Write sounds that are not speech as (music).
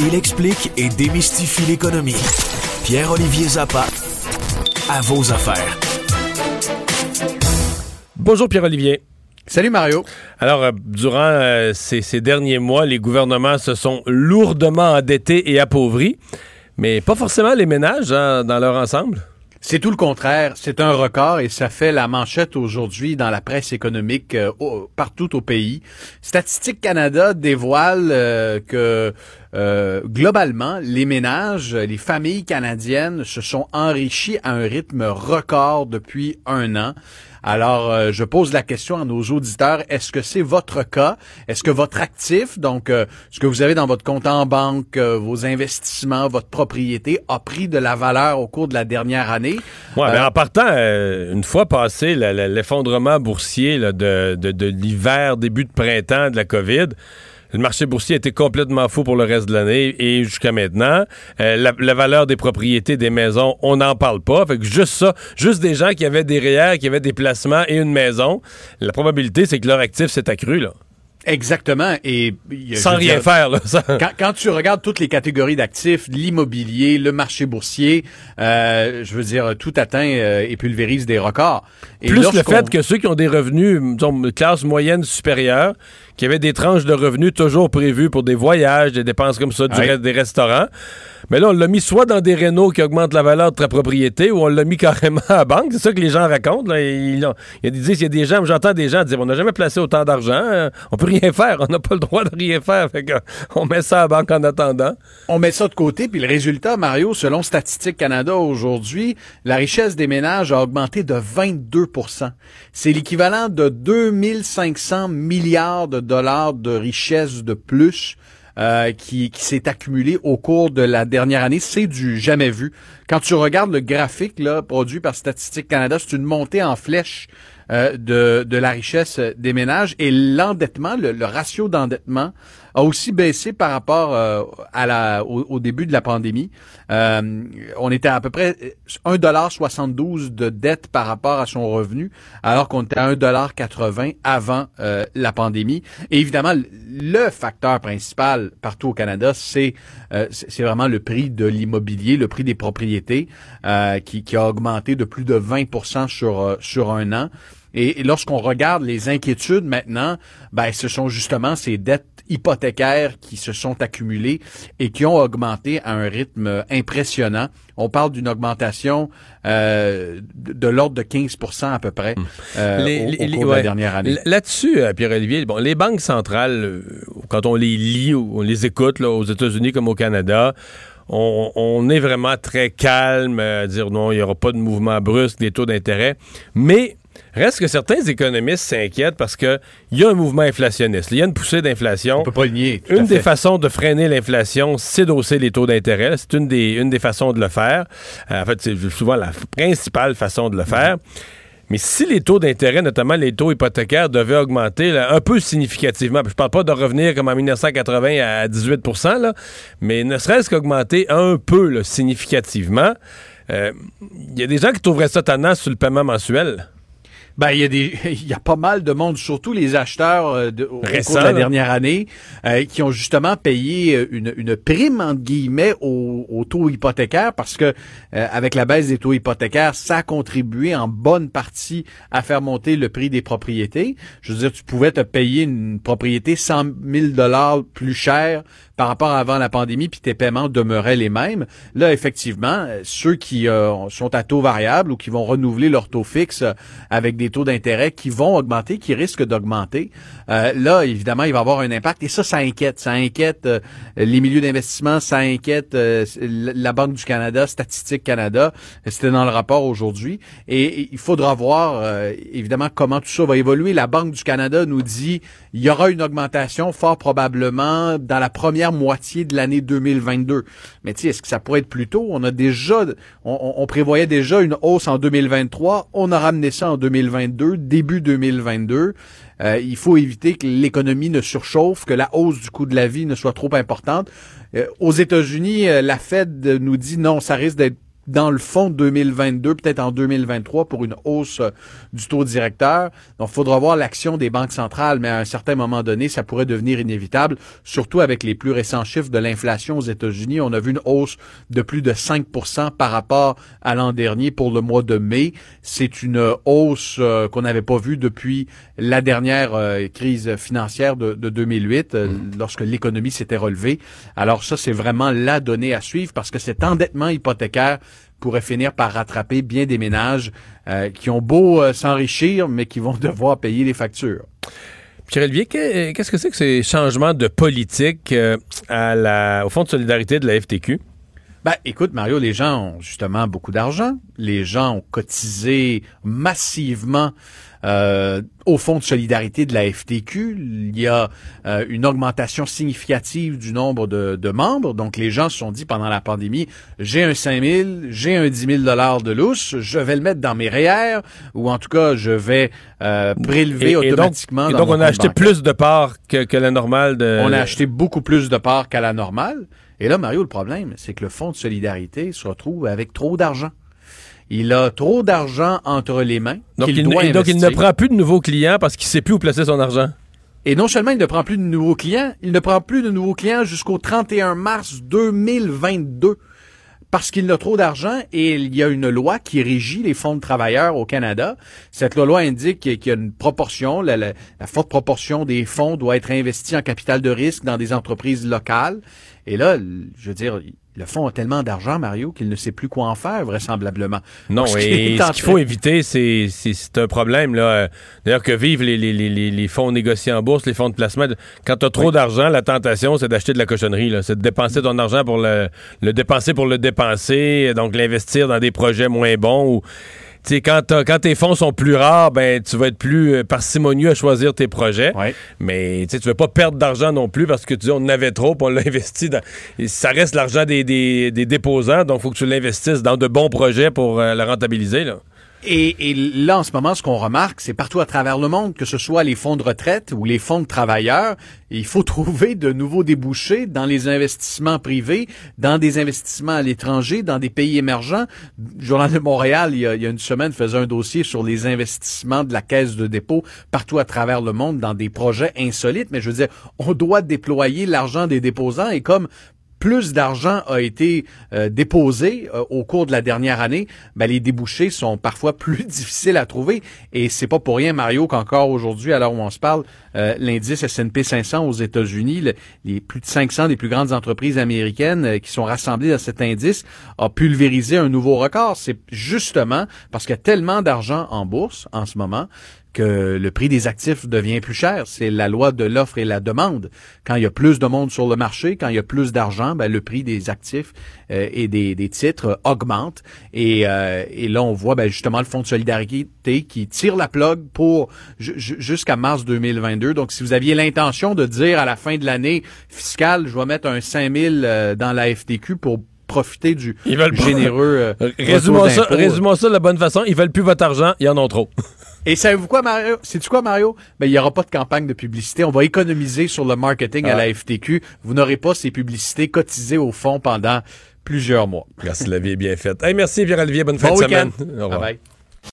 Il explique et démystifie l'économie. Pierre-Olivier Zappa, à vos affaires. Bonjour Pierre-Olivier. Salut Mario. Alors, euh, durant euh, ces, ces derniers mois, les gouvernements se sont lourdement endettés et appauvris, mais pas forcément les ménages hein, dans leur ensemble. C'est tout le contraire. C'est un record et ça fait la manchette aujourd'hui dans la presse économique euh, partout au pays. Statistique Canada dévoile euh, que euh, globalement, les ménages, les familles canadiennes se sont enrichis à un rythme record depuis un an. Alors, euh, je pose la question à nos auditeurs, est-ce que c'est votre cas? Est-ce que votre actif, donc euh, ce que vous avez dans votre compte en banque, euh, vos investissements, votre propriété, a pris de la valeur au cours de la dernière année? Euh, ben, en partant, euh, une fois passé l'effondrement boursier là, de, de- de l'hiver, début de printemps de la COVID, le marché boursier était complètement fou pour le reste de l'année et jusqu'à maintenant. Euh, la, la valeur des propriétés, des maisons, on n'en parle pas. Fait que juste ça, juste des gens qui avaient des REER, qui avaient des placements et une maison, la probabilité, c'est que leur actif s'est accru, là. Exactement. Et Sans rien dire, faire, là. (laughs) Quand, quand tu regardes toutes les catégories d'actifs, l'immobilier, le marché boursier, euh, je veux dire, tout atteint euh, et pulvérise des records. Et Plus le fait que ceux qui ont des revenus, disons, de classe moyenne supérieure, qui avaient des tranches de revenus toujours prévues pour des voyages, des dépenses comme ça, du Ouais. des restaurants, mais là, on l'a mis soit dans des rénaux qui augmentent la valeur de ta propriété, ou on l'a mis (laughs) carrément à la banque. C'est ça que les gens racontent. Là. Ils, ont- ils disent, il y a des gens, j'entends des gens dire, on n'a jamais placé autant d'argent, euh, on peut rien faire, on n'a pas le droit de rien faire. Fait que, (laughs) on met ça à la banque en attendant. On met ça de côté, puis le résultat, Mario, selon Statistique Canada aujourd'hui, la richesse des ménages a augmenté de 22% C'est l'équivalent de 2500 milliards de de richesse de plus euh, qui, qui s'est accumulé au cours de la dernière année. C'est du jamais vu. Quand tu regardes le graphique là, produit par Statistique Canada, c'est une montée en flèche euh, de, de la richesse des ménages et l'endettement, le, le ratio d'endettement a aussi baissé par rapport euh, à la, au, au début de la pandémie. Euh, on était à peu près 1,72 de dette par rapport à son revenu, alors qu'on était à 1,80 avant euh, la pandémie. Et évidemment, le facteur principal partout au Canada, c'est euh, c'est vraiment le prix de l'immobilier, le prix des propriétés, euh, qui, qui a augmenté de plus de 20% sur, sur un an. Et, et lorsqu'on regarde les inquiétudes maintenant, ben, ce sont justement ces dettes hypothécaires qui se sont accumulées et qui ont augmenté à un rythme impressionnant. On parle d'une augmentation euh, de, de l'ordre de 15% à peu près euh, Les- au, les- cours de ouais. la dernière année. Là-dessus, euh, Pierre-Olivier, bon, les banques centrales, euh, quand on les lit ou on les écoute là, aux États-Unis comme au Canada, on, on est vraiment très calme à dire non, il n'y aura pas de mouvement brusque des taux d'intérêt. Mais reste que certains économistes s'inquiètent parce qu'il y a un mouvement inflationniste. Il y a une poussée d'inflation. On peut pas le nier. tout à Une des façons de freiner l'inflation, c'est d'hausser les taux d'intérêt. C'est une des, une des façons de le faire. Euh, en fait, c'est souvent la principale façon de le faire. Mais si les taux d'intérêt, notamment les taux hypothécaires, devaient augmenter là, un peu significativement, je parle pas de revenir comme en 1980 à 18 là, mais ne serait-ce qu'augmenter un peu là, significativement, euh, il y a des gens qui trouveraient ça tendance sur le paiement mensuel. Ben, il y a des, (laughs) il y a pas mal de monde, surtout les acheteurs euh, de, au cours de la dernière année, euh, qui ont justement payé euh, une, une prime entre guillemets au, au taux hypothécaire parce que euh, avec la baisse des taux hypothécaires, ça a contribué en bonne partie à faire monter le prix des propriétés. Je veux dire, tu pouvais te payer une propriété 100 000 dollars plus cher par rapport à avant la pandémie, puis tes paiements demeuraient les mêmes. Là, effectivement, euh, ceux qui euh, sont à taux variable ou qui vont renouveler leur taux fixe euh, avec des taux d'intérêt qui vont augmenter, qui risquent d'augmenter, là, évidemment, il va avoir un impact. Et ça, ça inquiète. Ça inquiète les milieux d'investissement, ça inquiète la Banque du Canada, Statistique Canada. C'était dans le rapport aujourd'hui. Et, il faudra voir, évidemment, comment tout ça va évoluer. La Banque du Canada nous dit il y aura une augmentation fort probablement dans la première moitié de l'année 2022. Mais tu sais, est-ce que ça pourrait être plus tôt? On a déjà, on, on- prévoyait déjà une hausse en 2023. On a ramené ça en 2022, début 2022. Euh, il faut éviter que l'économie ne surchauffe, que la hausse du coût de la vie ne soit trop importante. Euh, aux États-Unis, euh, la Fed nous dit non, ça risque d'être dans le fond 2022, peut-être en 2023 pour une hausse euh, du taux directeur. Donc, il faudra voir l'action des banques centrales, mais à un certain moment donné, ça pourrait devenir inévitable, surtout avec les plus récents chiffres de l'inflation aux États-Unis. On a vu une hausse de plus de 5% par rapport à l'an dernier pour le mois de mai. C'est une hausse euh, qu'on n'avait pas vue depuis la dernière euh, crise financière de, de 2008, mmh. lorsque l'économie s'était relevée. Alors ça, c'est vraiment la donnée à suivre parce que cet endettement hypothécaire pourrait finir par rattraper bien des ménages euh, qui ont beau euh, s'enrichir, mais qui vont (laughs) devoir payer les factures. Pierre Olivier, qu'est-ce que c'est que ces changements de politique euh, à la, au Fonds de solidarité de la FTQ? Ben, écoute, Mario, les gens ont justement beaucoup d'argent. Les gens ont cotisé massivement euh, au Fonds de solidarité de la FTQ. Il y a euh, une augmentation significative du nombre de, de, membres. Donc, les gens se sont dit pendant la pandémie, j'ai un 5 000, j'ai un 10 000 dollars de lousse, je vais le mettre dans mes REER ou en tout cas, je vais euh, prélever automatiquement. Et donc, on a acheté plus de parts que, que la normale. De... On a acheté beaucoup plus de parts qu'à la normale. Et là, Mario, le problème, c'est que le Fonds de solidarité se retrouve avec trop d'argent. Il a trop d'argent entre les mains. Donc, il, doit donc il ne prend plus de nouveaux clients parce qu'il ne sait plus où placer son argent. Et non seulement il ne prend plus de nouveaux clients, il ne prend plus de nouveaux clients jusqu'au 31 mars 2022 parce qu'il a trop d'argent et il y a une loi qui régit les fonds de travailleurs au Canada. Cette loi indique qu'il y a une proportion, la, la, forte proportion des fonds doit être investie en capital de risque dans des entreprises locales. Et là, je veux dire, le fonds a tellement d'argent, Mario, qu'il ne sait plus quoi en faire, vraisemblablement. Non, et ce qu'il faut éviter, c'est, c'est, un problème. là. D'ailleurs, que vivent les, les, les, les, fonds négociés en bourse, les fonds de placement? Quand tu as trop d'argent, la tentation, c'est d'acheter de la cochonnerie. Là. C'est de dépenser ton argent pour le, le dépenser pour le dépenser, donc l'investir dans des projets moins bons ou sais, quand, quand tes fonds sont plus rares, ben tu vas être plus euh, parcimonieux à choisir tes projets. Mais tu veux pas perdre d'argent non plus parce que tu dis on en avait trop, on (laughs) l'a investi dans. Ça reste l'argent des, des, des, déposants, donc il faut que tu l'investisses dans de bons projets pour euh, le rentabiliser. Là. Et, et, là, en ce moment, ce qu'on remarque, c'est partout à travers le monde, que ce soit les fonds de retraite ou les fonds de travailleurs, il faut (laughs) trouver de nouveaux débouchés dans les investissements privés, dans des investissements à l'étranger, dans des pays émergents. Le Journal de Montréal, il y, a, il y a une semaine, faisait un dossier sur les investissements de la caisse de dépôt partout à travers le monde dans des projets insolites. Mais je veux dire, on doit déployer l'argent des déposants et comme plus d'argent a été euh, déposé euh, au cours de la dernière année, ben, les débouchés sont parfois (laughs) plus difficiles à trouver. Et c'est pas pour rien, Mario, qu'encore aujourd'hui, à l'heure où on se parle, euh, l'indice S&P 500 aux États-Unis, les plus de 500 des plus grandes entreprises américaines qui sont rassemblées dans cet indice, a pulvérisé un nouveau record. C'est justement parce qu'il y a tellement d'argent en bourse en ce moment que le prix des actifs devient plus cher. C'est la loi de l'offre et la demande. Quand il y a plus de monde sur le marché, quand il y a plus d'argent, ben, le prix des actifs euh, et des, des, titres augmente. Et, euh, et, là, on voit ben, justement le Fonds de solidarité qui tire la plug pour jusqu'à mars 2022. Donc, si vous aviez l'intention de dire à la fin de l'année fiscale, je vais mettre un 5000 euh, dans la FTQ pour profiter du ils veulent généreux. Euh, (laughs) résumons, ça, résumons ça de la bonne façon. Ils veulent plus votre argent, ils en ont trop. (laughs) Et savez-vous quoi, Mario? C'est-tu quoi, Mario? Ben, il n'y aura pas de campagne de publicité. On va économiser sur le marketing à la. FTQ. Vous n'aurez pas ces publicités cotisées au fond pendant plusieurs mois. Merci, la vie est bien faite. Hey, merci, Pierre-Olivier. Bonne fin de semaine. Au revoir. Bye bye.